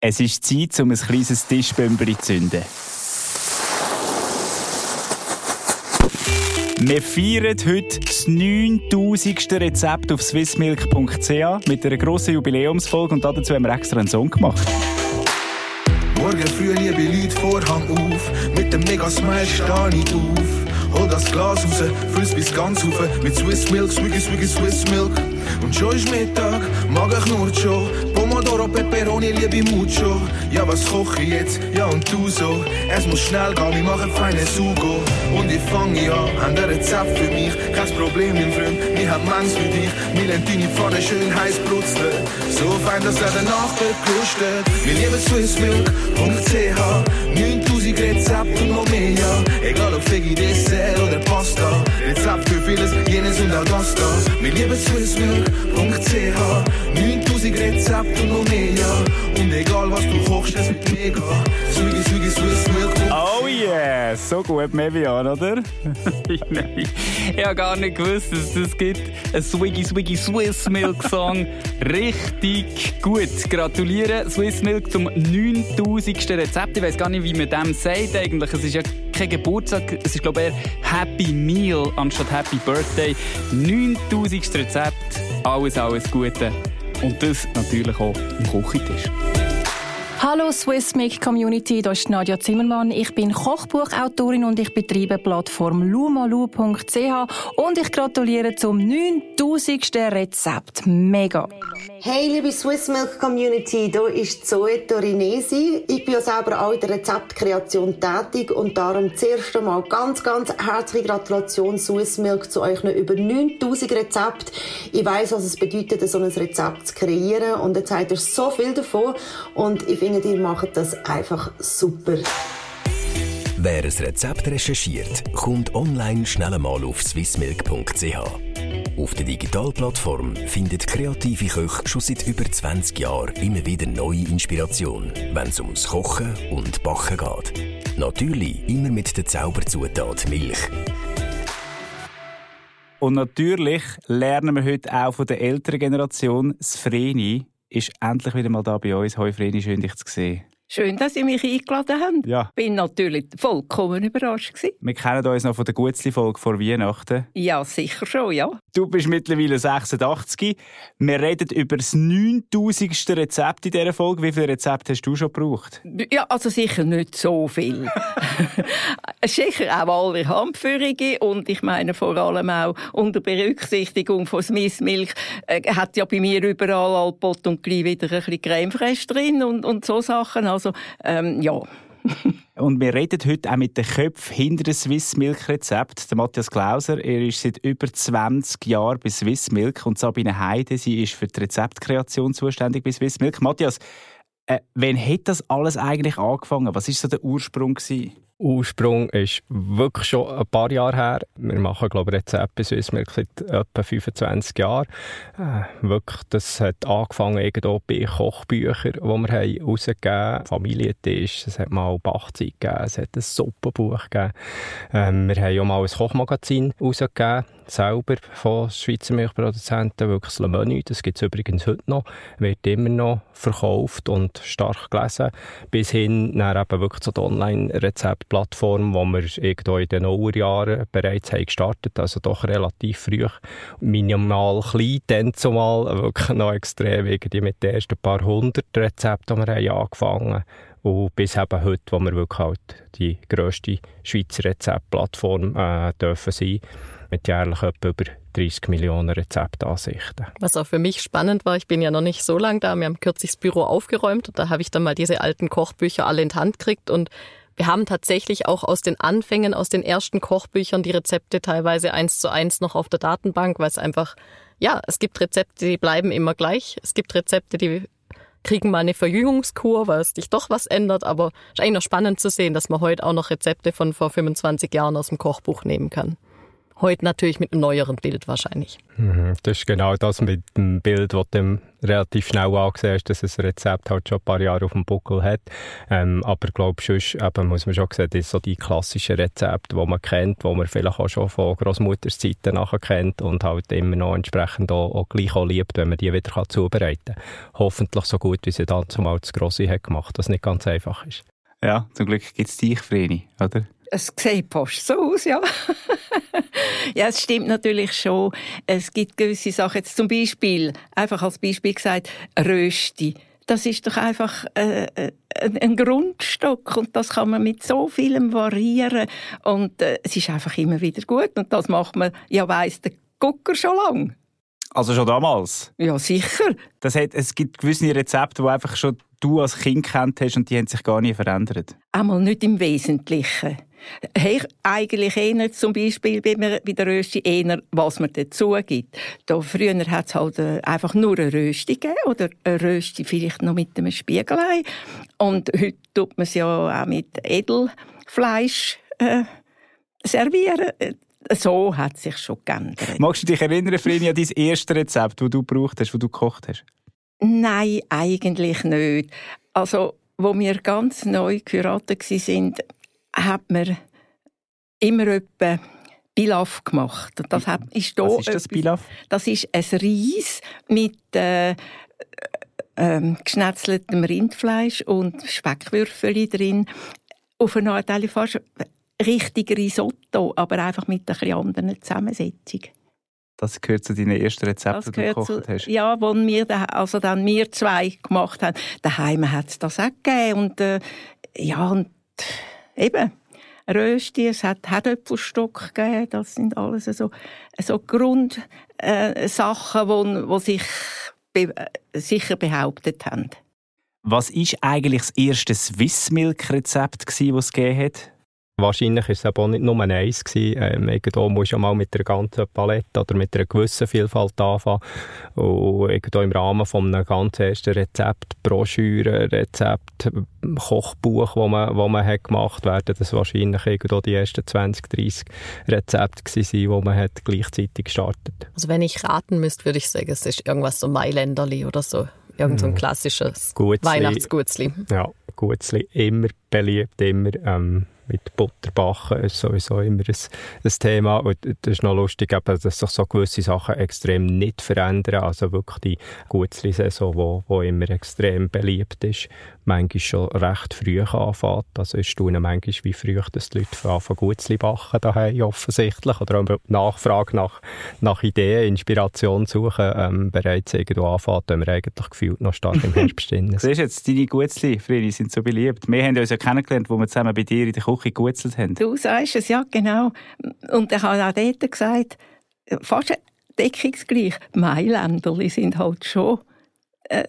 Es ist Zeit, um ein kleines Tischbömbeli zu zünden. Wir feiern heute das 9000. Rezept auf swissmilk.ch mit einer grossen Jubiläumsfolge und dazu haben wir extra einen Song gemacht. Morgen früh liebe Leute Vorhang auf, mit dem Mega-Smile stehe ich auf. Hol das Glas raus, füll's bis ganz auf, mit Swiss Milk, Swiggy, Swiggy, Swiss Milk. Und schon ist Mittag, mag ich nur schon. Pomodoro, Peperoni, liebe Mucho. Ja, was koche ich jetzt? Ja, und du so. Es muss schnell gehen, wir machen feine Sugo. Und ich fange an, haben ein Rezept für mich. Kein Problem, mein Freund, wir haben Manns für dich. Deine Pfanne schön heiß brutzelt. So fein, dass er danach bekrustet. Wir lieben swissmilk.ch 9000 Rezepte und noch mehr, ja. Egal ob Fegi, Dessert oder Pasta. Rezept für vieles, jenes und all das da. Wir lieben swissmilk.ch 9000 Rezepte und noch mehr, ja. Und egal was du kochst, es wird mega. Swiggy, Swiggy, Swissmilk. Oh yeah, so gut, Mevian, oder? Ich habe gar nicht gewusst, dass es gibt. Ein Swiggy Swiggy Swiss Milk Song. Richtig gut. Gratuliere Swiss Milk zum 9000. Rezept. Ich weiß gar nicht, wie man dem sagt eigentlich. Es ist ja kein Geburtstag. Es ist, glaube ich, eher Happy Meal anstatt Happy Birthday. 9000. Rezept. Alles, alles Gute. Und das natürlich auch im Küchentisch. Hallo Swissmic Community, hier ist Nadja Zimmermann. Ich bin Kochbuchautorin und ich betreibe die Plattform lumalu.ch und ich gratuliere zum 9000. Rezept. Mega! Hey liebe Swissmilk Community, hier ist Zoe Torinesi. Ich bin ja selber auch in der Rezeptkreation tätig und darum zuerst einmal ganz, ganz herzliche Gratulation Swissmilk zu euch über 9000 Rezepte. Ich weiss, was es bedeutet, so ein Rezept zu kreieren und jetzt habt ihr so viel davon und ich finde, ihr macht das einfach super. Wer ein Rezept recherchiert, kommt online schnell einmal auf swissmilk.ch. Auf der Digitalplattform findet kreative Köche schon seit über 20 Jahren immer wieder neue Inspiration, wenn es ums Kochen und Backen geht. Natürlich immer mit der Zauberzutat Milch. Und natürlich lernen wir heute auch von der älteren Generation, das Vreni ist endlich wieder mal da bei uns. Hoi Vreni, schön dich zu sehen. Schön, dass Sie mich eingeladen haben. Ja. Bin natürlich vollkommen überrascht gewesen. Wir kennen uns noch von der Gutzli-Folge vor Weihnachten. Ja, sicher schon, ja. Du bist mittlerweile 86. Wir reden über das 9000. Rezept in dieser Folge. Wie viele Rezepte hast du schon gebraucht? Ja, also sicher nicht so viel. sicher auch alle Handführungen und ich meine vor allem auch unter Berücksichtigung von Swiss Milk äh, hat ja bei mir überall Alpot und gleich wieder ein bisschen Creme drin und, und so Sachen. Also, ähm, ja. Und wir reden heute auch mit den Köpfen hinter dem Swiss Milk Rezept. Der Matthias Klauser, er ist seit über 20 Jahren bei Swiss Milk und Sabine Heide, sie ist für die Rezeptkreation zuständig bei Swiss Milk. Matthias, äh, wann hat das alles eigentlich angefangen? Was war so der Ursprung? Gewesen? Ursprung ist wirklich schon ein paar Jahre her. Wir machen, glaube ich, Rezepte Swissmilk seit etwa 25 Jahren. Äh, wirklich, das hat angefangen irgendwo bei Kochbüchern, die wir haben rausgegeben haben. Familientisch, es hat mal Bachzeit gegeben, es hat ein Suppenbuch gegeben. Ähm, wir haben auch mal ein Kochmagazin rausgegeben selber von Schweizer Milchproduzenten, wirklich das Le Menü, das gibt es übrigens heute noch, wird immer noch verkauft und stark gelesen, bis hin nach eben wirklich zu der Online-Rezeptplattform, wo wir irgendwo in den Nullerjahren bereits haben gestartet, also doch relativ früh, minimal klein, dann zumal wirklich noch extrem, irgendwie mit den ersten paar hundert Rezepten, die wir haben angefangen haben und bis eben heute, wo wir wirklich halt die grösste Schweizer Rezeptplattform äh, dürfen sein mit jährlich etwa über 30 Millionen Rezeptansichten. Was auch für mich spannend war, ich bin ja noch nicht so lange da, wir haben kürzlich das Büro aufgeräumt und da habe ich dann mal diese alten Kochbücher alle in die Hand gekriegt und wir haben tatsächlich auch aus den Anfängen, aus den ersten Kochbüchern die Rezepte teilweise eins zu eins noch auf der Datenbank, weil es einfach, ja, es gibt Rezepte, die bleiben immer gleich. Es gibt Rezepte, die kriegen mal eine Verjüngungskur, weil es sich doch was ändert. Aber es ist eigentlich noch spannend zu sehen, dass man heute auch noch Rezepte von vor 25 Jahren aus dem Kochbuch nehmen kann. Heute natürlich mit einem neueren Bild wahrscheinlich. Mhm, das ist genau das mit dem Bild, das du relativ schnell angesehen hast, dass das Rezept halt schon ein paar Jahre auf dem Buckel hat. Ähm, aber ich glaube, sonst eben, muss man schon sehen, das sind so die klassischen Rezepte, die man kennt, die man vielleicht auch schon von Großmutters Zeiten nachher kennt und halt immer noch entsprechend auch, auch gleich auch liebt, wenn man die wieder kann zubereiten kann. Hoffentlich so gut, wie sie dann zumal das Grosse hat gemacht, was nicht ganz einfach ist. Ja, zum Glück gibt es dich, Vreni, oder? Es sieht fast so aus, ja. ja, es stimmt natürlich schon. Es gibt gewisse Sachen, jetzt zum Beispiel, einfach als Beispiel gesagt, Rösti. Das ist doch einfach äh, äh ein Grundstock und das kann man mit so vielem variieren und äh, es ist einfach immer wieder gut und das macht man, ja weiss der Gucker schon lang. Also schon damals? Ja, sicher. Das hat, es gibt gewisse Rezepte, die einfach schon du als Kind kennt hast und die haben sich gar nie verändert? Einmal nicht im Wesentlichen. Hey, eigentlich eher zum Beispiel bei, mir, bei der Rösti eher, was man dazu gibt. Da früher hat es halt äh, einfach nur eine Rösti gegeben oder eine Rösti vielleicht noch mit einem Spiegelei. Und heute tut man es ja auch mit Edelfleisch äh, servieren. So hat sich schon geändert. Magst du dich erinnern, Freni, an dein erstes Rezept, das du gebraucht hast, das du gekocht hast? Nein, eigentlich nicht. Also, wo wir ganz neu geheiratet waren, hat man immer etwa Pilaf gemacht. das hat, ist da Was ist das Pilaf? Das ist ein Reis mit äh, äh, geschnetzeltem Rindfleisch und Speckwürfel drin. Auf eine Art fast richtig Risotto, aber einfach mit einer anderen Zusammensetzung. Das gehört zu deinen ersten Rezepten, die du gekocht zu, hast. Ja, wo wir, also dann wir zwei gemacht haben. Daheim hat es das auch gegeben. Und, äh, ja, und eben, Rösti, es hat Herdöpfelstock gegeben. Das sind alles so, so Grundsachen, äh, wo sich be sicher behauptet haben. Was war eigentlich das erste Swiss Milk Rezept, das es gegeben hat? Wahrscheinlich war es aber auch nicht nur eins. Gewesen. Ähm, irgendwo musst du mal mit einer ganzen Palette oder mit einer gewissen Vielfalt anfangen. Und irgendwo im Rahmen von einem ganz ersten Rezept, Broschüre, Rezept, Kochbuch, das man, wo man hat gemacht hat, werden das wahrscheinlich irgendwo die ersten 20, 30 Rezepte gewesen sein, die man hat gleichzeitig gestartet Also wenn ich raten müsste, würde ich sagen, es ist irgendwas so Mailänderli oder so. Irgend so ein mhm. klassisches Weihnachtsgutzli. Ja, Gutzli, immer beliebt, immer... Ähm, mit Butterbachen ist sowieso immer ein, ein Thema. Und das ist noch lustig, dass sich so gewisse Sachen extrem nicht verändern. Also wirklich die Gutzli-Saison, wo, wo immer extrem beliebt ist, manchmal schon recht früh anfängt. Also staune manchmal, wie früh dass die Leute anfangen Gutzli backen daheim offensichtlich. Oder auch Nachfrage nach, nach Ideen, Inspiration suchen, ähm, bereits irgendwo anfängt, wenn wir eigentlich gefühlt noch stark im Herbst sind. Siehst jetzt, deine Gutzli, Friedi, sind so beliebt. Wir haben uns ja kennengelernt, wo wir zusammen bei dir in der Küche gegutzelt haben. Du sagst es, ja genau. Und ich habe auch dort gesagt, fast deckungsgleich, Mailänderli sind halt schon, äh,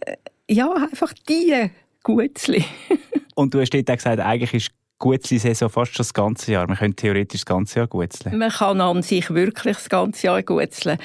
ja, einfach die Gutzli. Und du hast dort auch gesagt, eigentlich ist Gutzli-Saison fast schon das ganze Jahr. Man könnte theoretisch das ganze Jahr gutzeln. Man kann an sich wirklich das ganze Jahr gutzeln.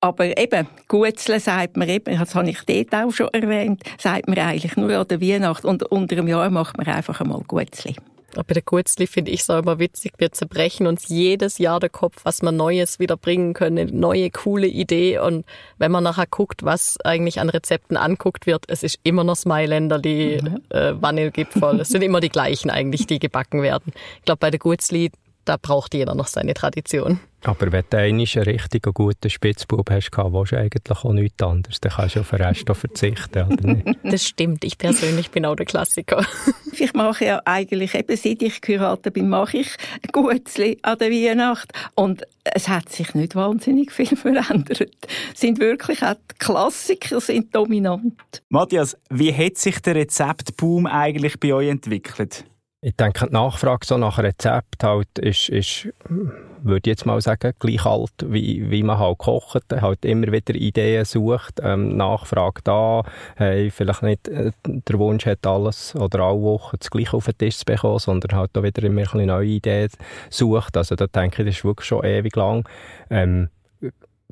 Aber eben, Gutzeln sagt man eben, das habe ich dort auch schon erwähnt, sagt man eigentlich nur an der Weihnacht und unter dem Jahr macht man einfach einmal Gutzli. Bei der Kurzli finde ich es auch immer witzig. Wir zerbrechen uns jedes Jahr der Kopf, was man Neues wieder bringen können. Eine neue, coole Idee. Und wenn man nachher guckt, was eigentlich an Rezepten anguckt wird, es ist immer noch Smailänder, die mhm. äh, Vanillegipfel. es sind immer die gleichen eigentlich, die gebacken werden. Ich glaube, bei der Kurzli, da braucht jeder noch seine Tradition. Aber wenn du einmal einen richtig guten Spitzbub hast, willst du eigentlich auch nichts anderes. Dann kannst du auf den Rest verzichten, oder nicht? Das stimmt. Ich persönlich bin auch der Klassiker. Ich mache ja eigentlich, eben seit ich geheiratet bin, mache ich Gutzli an der Weihnacht. Und es hat sich nicht wahnsinnig viel verändert. Es sind wirklich auch die Klassiker sind dominant. Matthias, wie hat sich der Rezeptboom eigentlich bei euch entwickelt? Ich denke, die Nachfrage so nach Rezept halt ist, ist würde ich jetzt mal sagen, gleich alt, wie, wie man halt kocht, halt immer wieder Ideen sucht, ähm, Nachfrage da, hey, vielleicht nicht äh, der Wunsch hat, alles oder alle Wochen das Gleiche auf den Tisch zu bekommen, sondern halt da wieder immer ein neue Ideen sucht. Also da denke ich, das ist wirklich schon ewig lang. Ähm,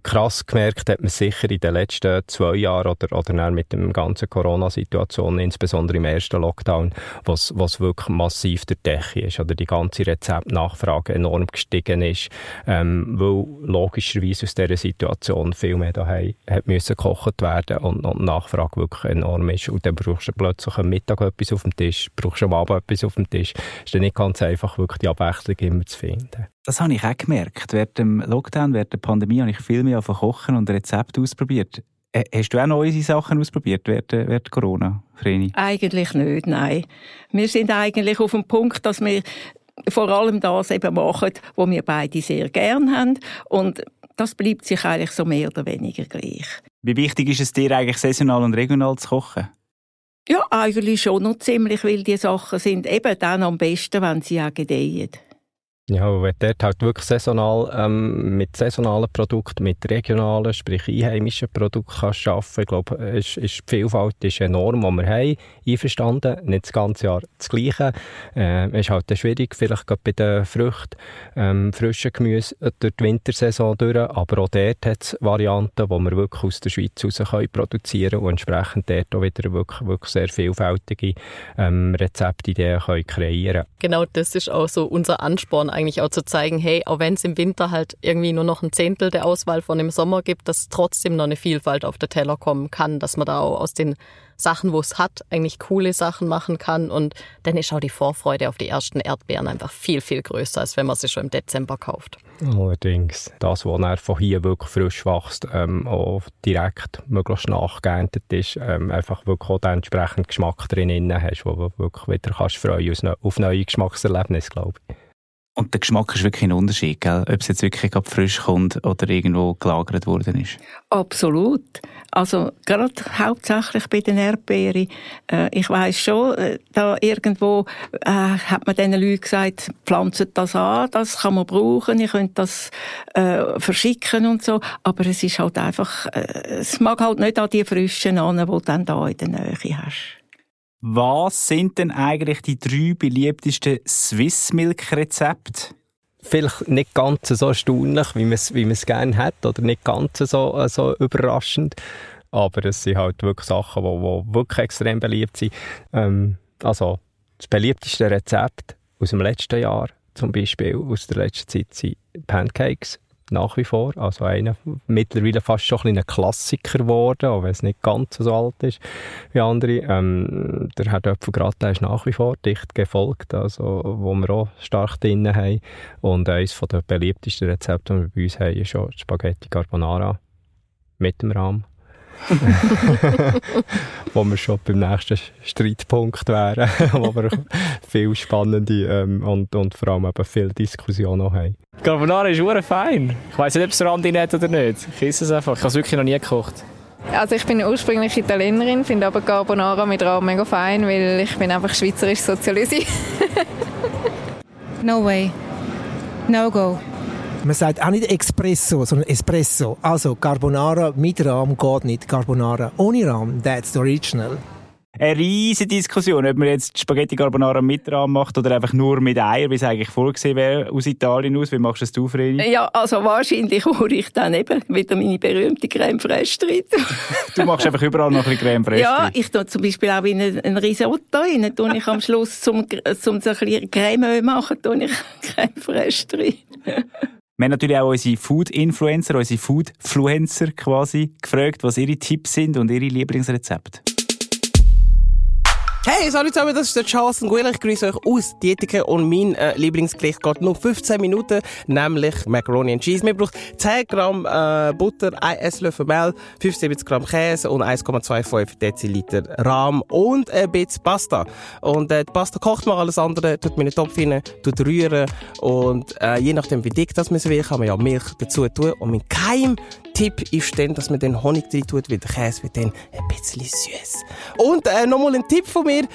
krass gemerkt hat man sicher in den letzten zwei Jahren oder, oder mit der ganzen Corona-Situation, insbesondere im ersten Lockdown, was, was wirklich massiv der Decke ist oder die ganze Rezeptnachfrage enorm gestiegen ist, ähm, weil logischerweise aus dieser Situation viel mehr daheim hat müssen gekocht werden und, und die Nachfrage wirklich enorm ist und dann brauchst du plötzlich am Mittag etwas auf dem Tisch, brauchst du am Abend etwas auf dem Tisch. ist dann nicht ganz einfach, wirklich die Abwechslung immer zu finden. Das habe ich auch gemerkt. Während dem Lockdown, während der Pandemie habe ich viel mehr auf Kochen und Rezepte ausprobiert. Äh, hast du auch neue Sachen ausprobiert während, während Corona, Vreni? Eigentlich nicht, nein. Wir sind eigentlich auf dem Punkt, dass wir vor allem das eben machen, was wir beide sehr gern haben. Und das bleibt sich eigentlich so mehr oder weniger gleich. Wie wichtig ist es dir eigentlich, saisonal und regional zu kochen? Ja, eigentlich schon noch ziemlich, weil die Sachen sind eben dann am besten, wenn sie auch gedeihen. Ja, wenn dort halt wirklich saisonal ähm, mit saisonalen Produkten, mit regionalen, sprich einheimischen Produkten kannst arbeiten, ich glaube, ist, ist die Vielfalt ist enorm, die wir haben, einverstanden, nicht das ganze Jahr das Gleiche. Äh, ist halt schwierig, vielleicht gerade bei den Früchten, ähm, frischen Gemüse durch die Wintersaison durch, aber auch dort hat es Varianten, die wir wirklich aus der Schweiz raus können produzieren und entsprechend dort auch wieder wirklich, wirklich sehr vielfältige ähm, Rezeptideen können kreieren. Genau, das ist auch so unser Ansporn eigentlich auch zu zeigen, hey, auch wenn es im Winter halt irgendwie nur noch ein Zehntel der Auswahl von dem Sommer gibt, dass trotzdem noch eine Vielfalt auf der Teller kommen kann, dass man da auch aus den Sachen, wo es hat, eigentlich coole Sachen machen kann. Und dann ist auch die Vorfreude auf die ersten Erdbeeren einfach viel, viel größer, als wenn man sie schon im Dezember kauft. Allerdings, das, was er von hier wirklich frisch wächst, ähm, auch direkt möglichst nachgeerntet ist, ähm, einfach wirklich auch den entsprechenden Geschmack drin hast, wo du wirklich wieder kannst freuen auf neue Geschmackserlebnisse, glaube ich. Und der Geschmack ist wirklich ein Unterschied, gell? ob es jetzt wirklich frisch kommt oder irgendwo gelagert worden ist. Absolut. Also gerade hauptsächlich bei den Erdbeeren. Äh, ich weiß schon, äh, da irgendwo äh, hat man diesen Leuten gesagt, pflanzt das an, das kann man brauchen, ihr könnt das äh, verschicken und so. Aber es ist halt einfach, äh, es mag halt nicht an die Frischen an, die du dann da in der Nähe hast. Was sind denn eigentlich die drei beliebtesten Swiss Milk Rezepte? Vielleicht nicht ganz so erstaunlich, wie man es wie gerne hat, oder nicht ganz so, so überraschend. Aber es sind halt wirklich Sachen, die, die wirklich extrem beliebt sind. Ähm, also, das beliebteste Rezept aus dem letzten Jahr, zum Beispiel aus der letzten Zeit, sind Pancakes nach wie vor. Also einer mittlerweile fast schon ein, Klassiker geworden, auch wenn es nicht ganz so alt ist wie andere. Ähm, der Herdöpfelgratin ist nach wie vor dicht gefolgt, also wo wir auch stark drin haben. Und eines der beliebtesten Rezepte, die wir bei uns haben, ist schon Spaghetti Carbonara mit dem Rahm. wo wir schon beim nächsten Streitpunkt wären, wo wir viel spannende ähm, und, und vor allem eben viel Diskussion noch haben. Carbonara ist sehr fein. Ich weiß nicht, ob es Rand drin hat oder nicht. Ich esse es einfach. Ich habe es wirklich noch nie gekocht. Also ich bin ursprünglich Italienerin, finde aber Carbonara mit Rahm mega fein, weil ich bin einfach schweizerisch sozialisiert. no way. No go. Man sagt auch nicht Espresso, sondern Espresso. Also Carbonara mit Rahm geht nicht. Carbonara ohne Rahm, that's the original. Eine riesige Diskussion, ob man jetzt Spaghetti Carbonara mit Rahm macht oder einfach nur mit Eier, wie es eigentlich vorgesehen wäre, aus Italien aus. Wie machst du das du, Vreni? Ja, also wahrscheinlich hole ich dann eben wieder meine berühmte Creme fraiche drin. du machst einfach überall noch ein bisschen Creme fraiche Ja, ich tue zum Beispiel auch in ein Risotto rein, tue ich am Schluss zum, zum so ein bisschen Creme machen, tue ich Creme fraiche drin. Wir haben natürlich auch unsere Food-Influencer, unsere Food-Fluencer quasi gefragt, was ihre Tipps sind und ihre Lieblingsrezepte. Hey, salut zusammen, das ist der Charles Nguyen. Ich grüße euch aus Dietike und mein äh, Lieblingsgericht geht nur 15 Minuten, nämlich Macaroni and Cheese. Wir brauchen 10 Gramm äh, Butter, 1 Esslöffel Mehl, 75 Gramm Käse und 1,25 Deziliter Rahm und ein bisschen Pasta. Und äh, die Pasta kocht man, alles andere tut man in den Topf rein, tut rühren und äh, je nachdem wie dick das man will, kann man ja Milch dazu tun. Und mein Keim Tipp ist dann, dass man den Honig drin tut, weil der Käse wird dann ein bisschen süß. Und äh, nochmal ein Tipp von mir.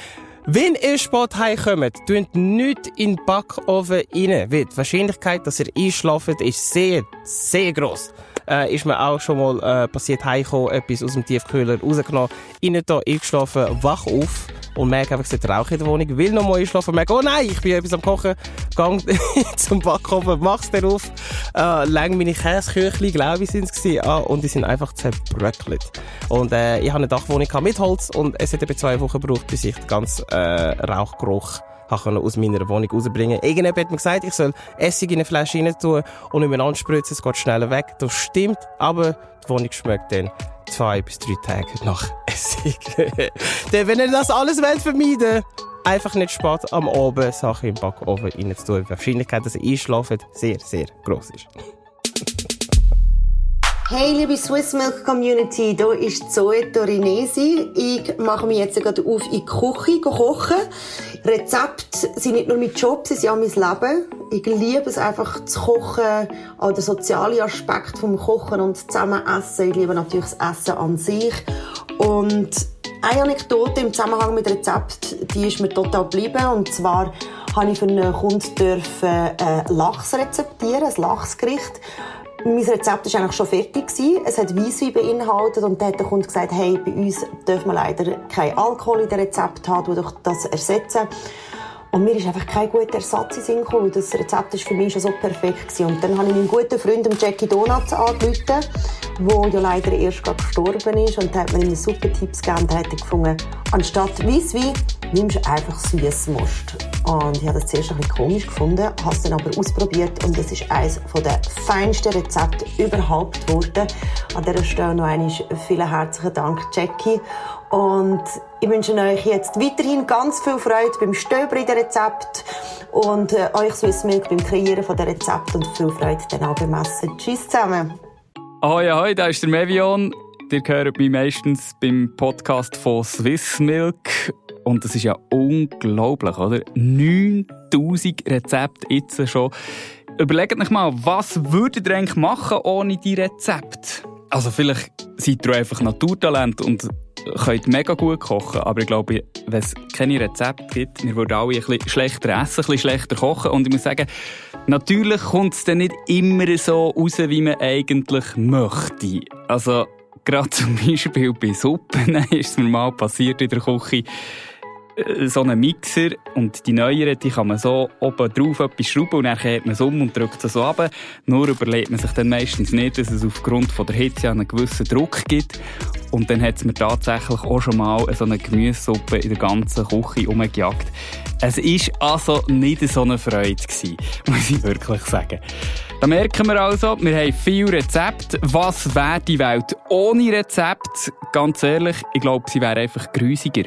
Wenn ihr spät heimkommt, tut nicht in den Backofen rein, weil die Wahrscheinlichkeit, dass ihr einschlaft, ist sehr, sehr gross. Äh, ist mir auch schon mal äh, passiert, heimgekommen, etwas aus dem Tiefkühler rausgenommen, rein da, eingeschlafen, wach auf und merke einfach, es Rauch in der Wohnung, will noch mal einschlafen, merke, oh nein, ich bin etwas am Kochen, gang zum Backofen, mach's dann auf, äh, lang meine Käseküchli, glaube ich, sind es gewesen, ah, und die sind einfach zerbröckelt. Und äh, ich habe eine Dachwohnung mit Holz und es hat etwa zwei Wochen gebraucht, bis ich den ganzen äh, Rauchgeruch habe aus meiner Wohnung rausbringen Irgendjemand hat mir gesagt, ich soll Essig in eine Flasche rein tun und nicht mehr anspritzen, es geht schneller weg. Das stimmt, aber die Wohnung schmeckt dann zwei bis drei Tage nach Essig. Denn wenn ihr das alles wollt vermeiden einfach nicht spät am Abend Sachen im Backofen rein zu tun. Die Wahrscheinlichkeit, dass ihr einschlaft, sehr, sehr groß ist. Hey liebe Swiss Milk Community, hier ist Zoe Torinesi. Ich mache mich jetzt gerade auf in die Küche kochen. Rezepte sind nicht nur mein Job, sie sind auch mein Leben. Ich liebe es einfach zu kochen, auch der soziale Aspekt vom Kochen und zusammen essen. Ich liebe natürlich das Essen an sich. Und eine Anekdote im Zusammenhang mit Rezept, die ist mir total geblieben. Und zwar habe ich für einen Kunden dürfen, äh, Lachs rezeptieren, ein Lachsgericht. Mein Rezept war eigentlich schon fertig. Es hat Weisswein beinhaltet und dann hat der Kunde gesagt, hey, bei uns dürfen wir leider kein Alkohol in dem Rezept haben, durch das ersetzen. Und mir ist einfach kein guter Ersatz in Sinn gekommen. Das Rezept war für mich schon so perfekt. Gewesen. Und dann habe ich meinen guten Freund Jackie Donuts angerufen, der ja leider erst gerade gestorben ist. Und der hat mir immer super Tipps gegeben. Da hat gefunden, anstatt Weisswein nimmst einfach Süßmost. Und ich habe das zuerst ein bisschen komisch gefunden, habe es dann aber ausprobiert und es ist eines der feinsten Rezepte überhaupt geworden. An dieser Stelle noch einmal vielen herzlichen Dank, Jackie. Und ich wünsche euch jetzt weiterhin ganz viel Freude beim Stöbern in den Rezept und äh, euch Swiss Milk beim Kreieren von der Rezept und viel Freude dann auch beim Essen. Tschüss zusammen. Ahoi, ahoi, da ist der Mevion. Ihr hört mich meistens beim Podcast von Swiss Milk. Und das ist ja unglaublich, oder? 9000 Rezepte jetzt schon. Überlegt euch mal, was würdet ihr eigentlich machen ohne die Rezepte? Also vielleicht seid ihr einfach Naturtalent und könnt mega gut kochen, aber ich glaube, wenn es keine Rezepte gibt, wir würden alle ein bisschen schlechter essen, ein bisschen schlechter kochen und ich muss sagen, natürlich kommt es dann nicht immer so raus, wie man eigentlich möchte. Also gerade zum Beispiel bei Suppen ist mir mal passiert in der Küche, äh, so einen Mixer und die neueren, die kann man so oben drauf etwas schrauben und dann kehrt man es um und drückt es so ab. Nur überlegt man sich dann meistens nicht, dass es aufgrund von der Hitze einen gewissen Druck gibt. Und dann hat es mir tatsächlich auch schon mal so eine Gemüsesuppe in der ganzen Küche umgejagt. Es war also nicht so eine Freude gewesen, muss ich wirklich sagen. Da merken wir also, wir haben viele Rezepte. Was wäre die Welt ohne Rezept? Ganz ehrlich, ich glaube, sie wäre einfach grusiger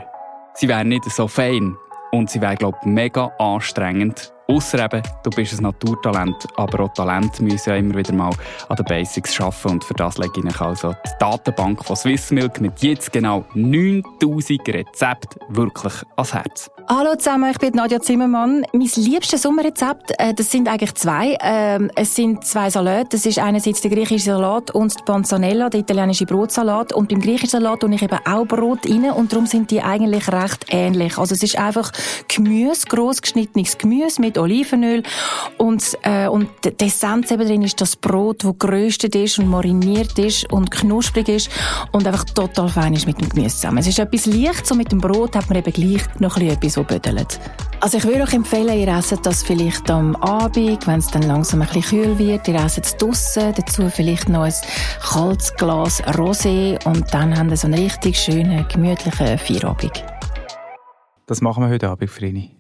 sie wäre nicht so fein. Und sie wäre, glaube ich, mega anstrengend. Ausser eben, du bist ein Naturtalent, aber auch Talent müssen ja immer wieder mal an den Basics arbeiten und für das lege ich also die Datenbank von Swissmilk mit jetzt genau 9000 Rezepten wirklich ans Herz. Hallo zusammen, ich bin Nadja Zimmermann. Mein liebstes Sommerrezept, äh, das sind eigentlich zwei. Ähm, es sind zwei Salate. Das ist einerseits der griechische Salat und die Panzanella, der italienische Brotsalat. Und beim griechischen Salat tue ich eben auch Brot rein und darum sind die eigentlich recht ähnlich. Also es ist einfach Gemüse, gross geschnittenes Gemüse mit Olivenöl und, äh, und die Essenz eben drin ist das Brot, das geröstet ist und mariniert ist und knusprig ist und einfach total fein ist mit dem Gemüse zusammen. Es ist etwas leicht, so mit dem Brot hat man eben gleich noch etwas so büdelt. Also ich würde euch empfehlen, ihr esst das vielleicht am Abend, wenn es dann langsam ein bisschen kühl wird. Ihr esst es draussen, dazu vielleicht noch ein kaltes Glas Rosé und dann habt ihr so einen richtig schönen, gemütlichen Feierabend. Das machen wir heute Abend, Frini.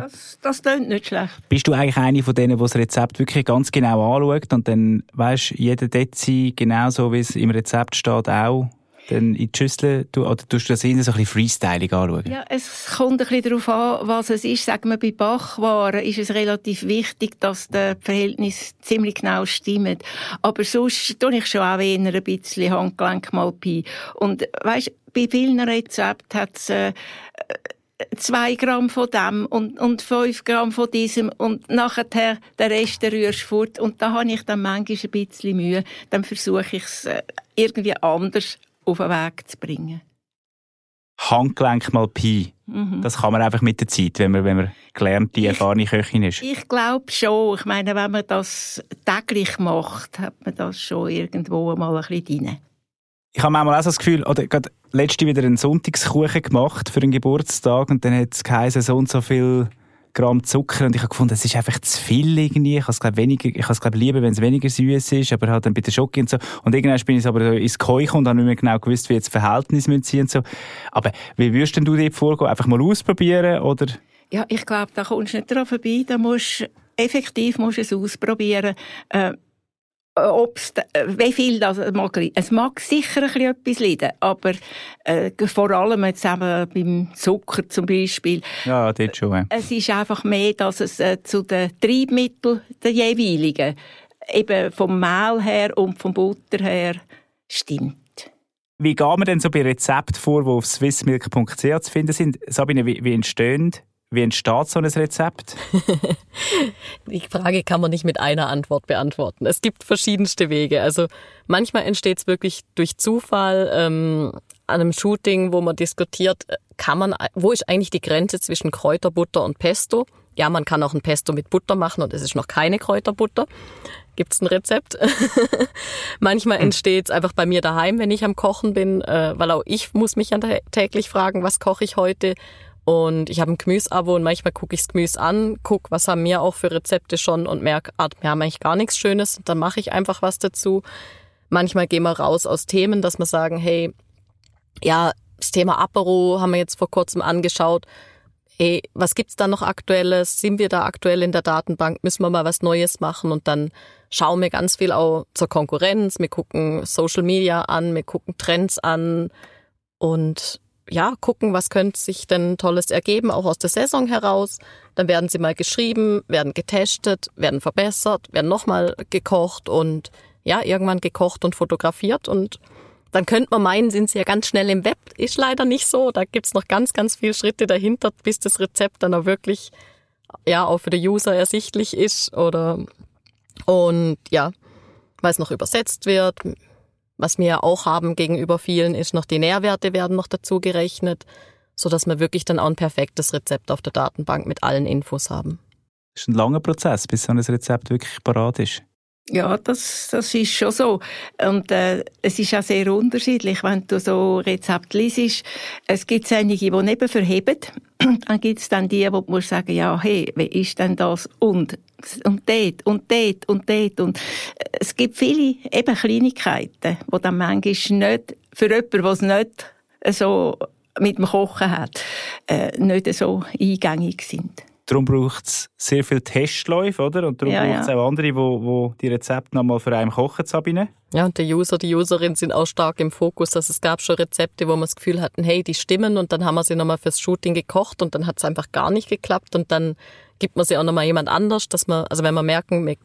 Gut. Das, das klingt nicht schlecht. Bist du eigentlich eine von denen, die das Rezept wirklich ganz genau anschaut und dann, weißt, jeder Dezi genauso, wie es im Rezept steht, auch dann in die Schüssel, oder tust du das eher so ein bisschen freestyling anschauen? Ja, es kommt ein bisschen darauf an, was es ist. Sagen wir, bei Bachwaren ist es relativ wichtig, dass das Verhältnis ziemlich genau stimmt. Aber sonst tue ich schon auch eher ein bisschen Handgelenk mal bei. Und weißt, bei vielen Rezepten hat es äh, zwei Gramm von dem und, und fünf Gramm von diesem und nachher den Rest rührst du fort. Und da habe ich dann manchmal ein bisschen Mühe. Dann versuche ich es äh, irgendwie anders auf den Weg zu bringen. Handgelenk mal Pi. Mhm. Das kann man einfach mit der Zeit, wenn man, wenn man gelernte, erfahrene Köchin ist? Ich glaube schon. Ich meine, wenn man das täglich macht, hat man das schon irgendwo mal ein bisschen drin. Ich habe manchmal auch so das Gefühl, oder gerade letzte wieder einen Sonntagskuchen gemacht für einen Geburtstag und dann hat es geheißen, so und so viel Gramm Zucker und ich habe gefunden, es ist einfach zu viel irgendwie. Ich habe es glaube weniger, ich habe es lieber, wenn es weniger süß ist, aber halt dann der Schoki und so. Und irgendwann bin ich aber ins Keuchen und habe nicht mehr genau gewusst, wie jetzt Verhältnis müssen und so. Aber wie würdest denn du dort vorgehen? Einfach mal ausprobieren oder? Ja, ich glaube, da kommst du nicht dran vorbei. Da musst effektiv musst du es ausprobieren. Äh, ob's, äh, wie viel das mag Es mag sicher ein etwas leiden, aber äh, vor allem jetzt eben beim Zucker zum Beispiel. Ja, dort schon. Ja. Es ist einfach mehr, dass es äh, zu den Triebmitteln der jeweiligen, eben vom Mehl her und vom Butter her, stimmt. Wie geht man denn so bei Rezepten vor, die auf swissmilk.ch zu finden sind? Sabine, wie, wie entstehen wie entsteht so ein Rezept? Die Frage kann man nicht mit einer Antwort beantworten. Es gibt verschiedenste Wege. Also manchmal entsteht es wirklich durch Zufall ähm, an einem Shooting, wo man diskutiert, äh, kann man, wo ist eigentlich die Grenze zwischen Kräuterbutter und Pesto? Ja, man kann auch ein Pesto mit Butter machen und es ist noch keine Kräuterbutter. Gibt es ein Rezept? Manchmal hm. entsteht es einfach bei mir daheim, wenn ich am Kochen bin, äh, weil auch ich muss mich ja täglich fragen, was koche ich heute? Und ich habe ein Gemüseabo und manchmal gucke ich das Gemüse an, gucke, was haben wir auch für Rezepte schon und merke, ah, wir haben eigentlich gar nichts Schönes. Dann mache ich einfach was dazu. Manchmal gehen wir raus aus Themen, dass wir sagen, hey, ja, das Thema Apero haben wir jetzt vor kurzem angeschaut. Hey, was gibt's da noch Aktuelles? Sind wir da aktuell in der Datenbank? Müssen wir mal was Neues machen? Und dann schauen wir ganz viel auch zur Konkurrenz. Wir gucken Social Media an, wir gucken Trends an und ja, gucken, was könnte sich denn Tolles ergeben, auch aus der Saison heraus. Dann werden sie mal geschrieben, werden getestet, werden verbessert, werden nochmal gekocht und ja, irgendwann gekocht und fotografiert und dann könnte man meinen, sind sie ja ganz schnell im Web. Ist leider nicht so. Da gibt's noch ganz, ganz viele Schritte dahinter, bis das Rezept dann auch wirklich ja auch für den User ersichtlich ist oder und ja, weil es noch übersetzt wird, was wir auch haben gegenüber vielen ist noch die Nährwerte werden noch dazu gerechnet, so wir wirklich dann auch ein perfektes Rezept auf der Datenbank mit allen Infos haben. Das ist ein langer Prozess, bis so ein Rezept wirklich parat ist. Ja, das, das ist schon so. Und äh, es ist auch sehr unterschiedlich, wenn du so Rezepte liest. Es gibt einige, die neben verheben. dann gibt es dann die, du musst sagen, ja, hey, wie ist denn das? Und, und dort, und dort, und dort. Und äh, es gibt viele eben Kleinigkeiten, die dann manchmal nicht, für jemanden, der es nicht so mit dem Kochen hat, äh, nicht so eingängig sind. Darum braucht es sehr viele Testläufe, oder? Und darum ja, braucht es ja. auch andere, die wo, wo die Rezepte nochmal für einen kochen, Sabine. Ja, und der User, die Userin sind auch stark im Fokus. Also es gab schon Rezepte, wo man das Gefühl hatten, hey, die stimmen und dann haben wir sie nochmal fürs Shooting gekocht und dann hat es einfach gar nicht geklappt und dann gibt man sie auch nochmal jemand anders, dass man, also wenn wir merken,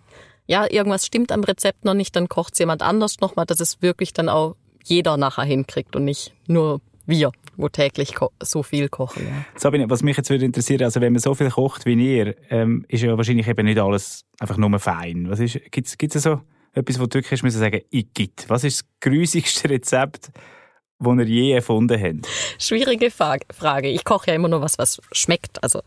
ja, irgendwas stimmt am Rezept noch nicht, dann kocht es jemand anders nochmal, dass es wirklich dann auch jeder nachher hinkriegt und nicht nur wir, wo täglich so viel kochen. Ja. Sabine, was mich jetzt würde interessieren, also wenn man so viel kocht wie ihr, ähm, ist ja wahrscheinlich eben nicht alles einfach nur fein. Gibt's, gibt's so etwas, wo du wirklich müssen sagen, ich gibt? Was ist das grusigste Rezept, wo ihr je erfunden habt? Schwierige Frage. Ich koche ja immer nur was, was schmeckt. Also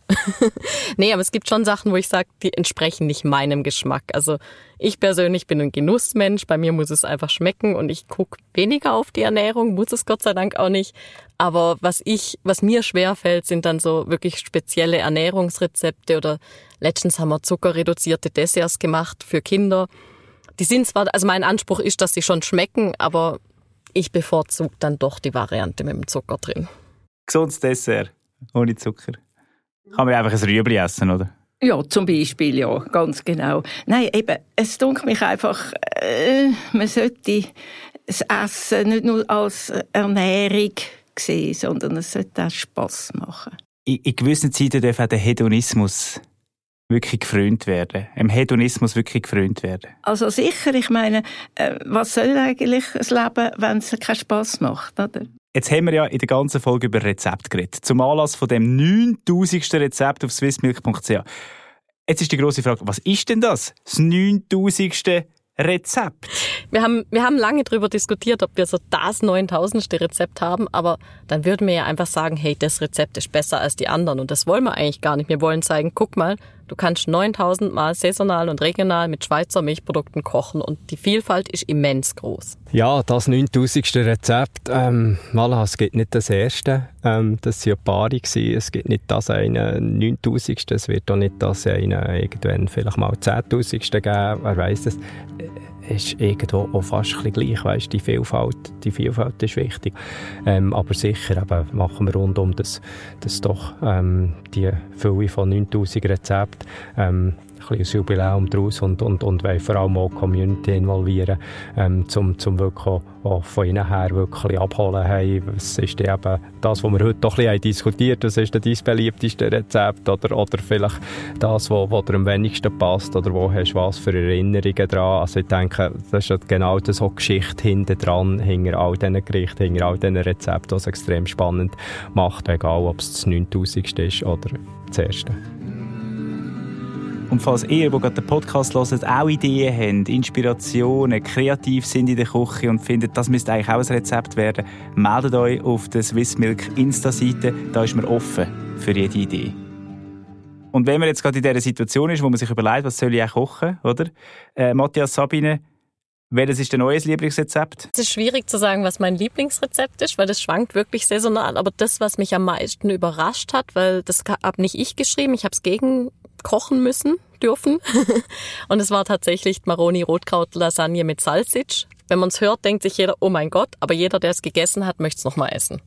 nee, aber es gibt schon Sachen, wo ich sage, die entsprechen nicht meinem Geschmack. Also ich persönlich bin ein Genussmensch. Bei mir muss es einfach schmecken und ich gucke weniger auf die Ernährung, muss es Gott sei Dank auch nicht. Aber was ich, was mir schwer fällt, sind dann so wirklich spezielle Ernährungsrezepte oder letztens haben wir zuckerreduzierte Desserts gemacht für Kinder. Die sind zwar, also mein Anspruch ist, dass sie schon schmecken, aber ich bevorzuge dann doch die Variante mit dem Zucker drin. Gesundes Dessert, ohne Zucker. Kann man einfach ein Rüebli essen, oder? Ja, zum Beispiel, ja, ganz genau. Nein, eben, es dunkelt mich einfach, äh, man sollte das Essen nicht nur als Ernährung sehen, sondern es sollte auch Spass machen. In, in gewissen Zeiten darf auch der Hedonismus wirklich gefrönt werden, im Hedonismus wirklich gefrönt werden? Also sicher, ich meine, äh, was soll eigentlich das Leben, wenn es keinen Spass macht, oder? Jetzt haben wir ja in der ganzen Folge über Rezept geredet. Zum Anlass von dem 9000. Rezept auf swissmilk.ch. Jetzt ist die große Frage, was ist denn das? Das 9000. Rezept. Wir haben, wir haben lange darüber diskutiert, ob wir so das 9000. Rezept haben, aber dann würden wir ja einfach sagen, hey, das Rezept ist besser als die anderen und das wollen wir eigentlich gar nicht. Wir wollen zeigen, guck mal, du kannst 9000 Mal saisonal und regional mit Schweizer Milchprodukten kochen und die Vielfalt ist immens groß. Ja, das 9000. Rezept, ähm, voilà, es gibt nicht das erste, ähm, das waren Paare es gibt nicht das eine 9000. es wird auch nicht das eine irgendwann vielleicht mal 10.000. geben, wer weiß das ist irgendwo auch fast ein gleich, weißt, die Vielfalt, die Vielfalt ist wichtig. Ähm, aber sicher eben machen wir rund um das, das doch ähm, die Fülle von 9000 Rezepten ähm, ein Jubiläum daraus und, und, und wollen vor allem auch die Community involvieren, ähm, zum, zum wirklich auch, von ihnen her wirklich abholen. Hey, was ist eben das, was wir heute doch ein bisschen diskutiert was ist dein beliebteste Rezept oder, oder vielleicht das, was, was dir am wenigsten passt oder wo hast du was für Erinnerungen dran. Also ich denke, das ist genau das, so Geschichte hinten dran, hinter all diesen Gerichten, hinter all diesen Rezepten, was extrem spannend macht, egal ob es das 9000. ist oder das erste. Und falls ihr, die gerade den Podcast hört, auch Ideen habt, Inspirationen, kreativ sind in der Küche und findet, das müsste eigentlich auch ein Rezept werden, meldet euch auf der Swissmilk Insta-Seite. Da ist man offen für jede Idee. Und wenn man jetzt gerade in dieser Situation ist, wo man sich überlegt, was soll ich auch kochen, oder? Äh, Matthias Sabine, welches ist dein neues Lieblingsrezept? Es ist schwierig zu sagen, was mein Lieblingsrezept ist, weil das schwankt wirklich saisonal. Aber das, was mich am meisten überrascht hat, weil das habe nicht ich geschrieben, ich habe es gegen kochen müssen, dürfen. und es war tatsächlich Maroni Rotkraut Lasagne mit Salsitsch. Wenn man es hört, denkt sich jeder, oh mein Gott, aber jeder, der es gegessen hat, möchte es nochmal essen.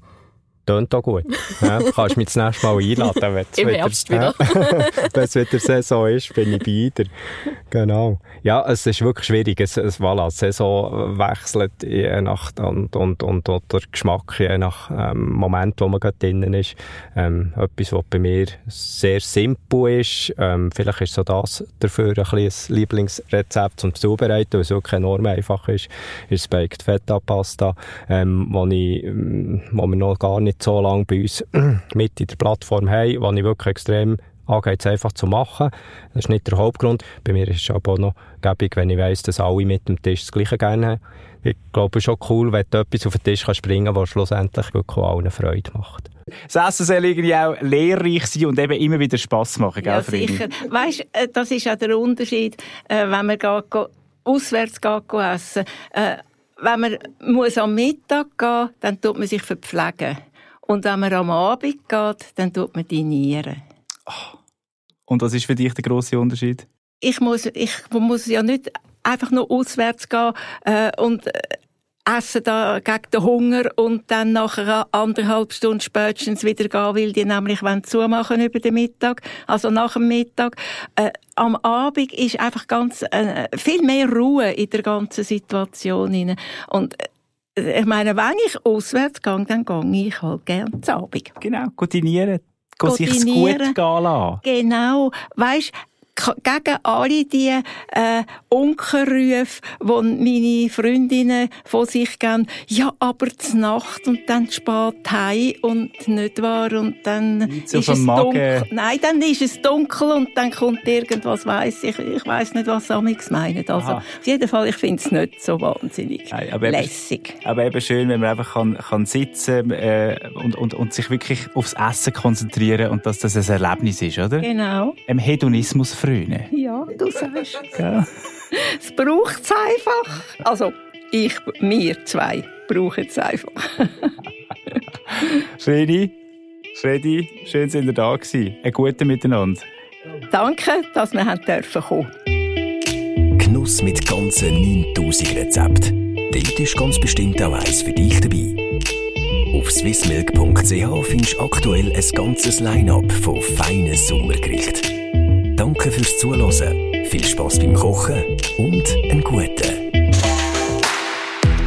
Tönt auch gut. Ja, kannst mich das nächste Mal einladen. Wenn Herbst wieder. wenn es wieder Saison ist, bin ich bei dir. Genau. Ja, es ist wirklich schwierig. Es, es, voilà, die Saison wechselt je nach und, und, und, und der Geschmack je nach ähm, Moment, wo man gerade drinnen ist. Ähm, etwas, was bei mir sehr simpel ist. Ähm, vielleicht ist so das dafür ein, ein Lieblingsrezept zum Zubereiten, weil es wirklich enorm einfach ist, ist Baked Feta Pasta, ähm, wo, ich, ähm, wo wir noch gar nicht nicht so lange bei uns mit in der Plattform haben, wo ich wirklich extrem angeht, es einfach zu machen. Das ist nicht der Hauptgrund. Bei mir ist es aber auch noch gäbig, wenn ich weiss, dass alle mit dem Tisch das Gleiche gerne haben. Ich glaube, es ist auch cool, wenn du etwas auf den Tisch kannst bringen kannst, was schlussendlich wirklich allen Freude macht. Das Essen soll irgendwie auch lehrreich sein und eben immer wieder Spass machen, gell, Ja, sicher. Weißt, äh, das ist auch der Unterschied, äh, wenn man geht, auswärts geht, essen. Äh, wenn man muss am Mittag gehen, dann tut man sich verpflegen. Und wenn man am Abend geht, dann tut man dinieren. Und was ist für dich der grosse Unterschied? Ich muss, ich muss ja nicht einfach nur auswärts gehen äh, und äh, essen da gegen den Hunger und dann nachher anderthalb Stunden spätestens wieder gehen, weil die nämlich wollen zumachen über den Mittag, also nach dem Mittag. Äh, am Abend ist einfach ganz äh, viel mehr Ruhe in der ganzen Situation rein. Und äh, ich meine, wenn ich auswärts gehe, dann gehe ich halt gerne zu Abend. Genau, dinieren. Go sich's gut gehen lassen. Genau. Weisst, gegen alle die äh, Unkenrufe, die meine Freundinnen von sich geben, ja, aber zur Nacht und dann spät heim und nicht wahr und dann so ist es dunkel. Nein, dann ist es dunkel und dann kommt irgendwas, weiss ich, ich weiss nicht, was Amix meinen. Also, Aha. auf jeden Fall, ich finde es nicht so wahnsinnig aber eben- lässig. Aber eben schön, wenn man einfach kann, kann sitzen äh, und, und, und sich wirklich aufs Essen konzentrieren und dass das ein Erlebnis ist, oder? Genau. Im Hedonismus frönen. Ja, du sagst? Es braucht es einfach. Also, ich, wir zwei brauchen es einfach. Freddy, Freddy, schön, sind ihr da gewesen. Ein guter Miteinander. Danke, dass wir haben dürfen kommen. Genuss mit ganzen 9000 Rezepten. Dort ist ganz bestimmt auch eins für dich dabei. Auf swissmilk.ch findest du aktuell ein ganzes Line-up von feinen Sommergerichten. Danke fürs Zuhören, viel Spass beim Kochen und einen guten.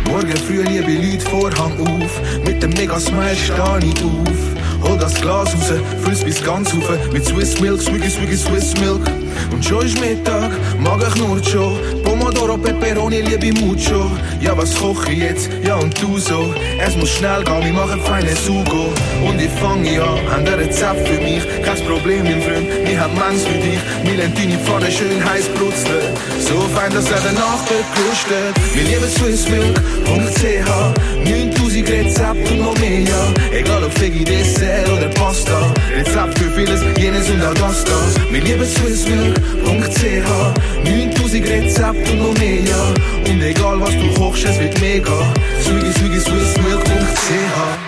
Morgen früh liebe Leute Vorhang auf. Mit dem Mega-Smile steh ich auf. Hol das Glas raus, füll's bis ganz rauf. Mit Swiss Milk, Swiggy, Swiggy, Swiss Milk. Und schon ist Mittag, Magen knurrt schon. Pomodoro, Peperoni, liebe mucho. Ja, was koche ich jetzt? Ja, und du so. Es muss schnell gehen, wir machen feine Sugo. Und ich fange an, haben Rezept für mich. Kein Problem, mein Freund, wir haben Mans für dich. Deine Pfanne schön heiß brutzeln. So fein, dass er danach bekrustet. Wir lieben swissmilk.ch 9000 Rezepte und noch mehr, ja. Egal ob Fegi, Dessert oder Pasta. Rezept für vieles, jenes und auch das da. Wir lieben swissmilk.ch 9000 Rezepte immer mehr. Und egal was du kochst, es wird mega. Swiggy, swiggy, swissmilk.ch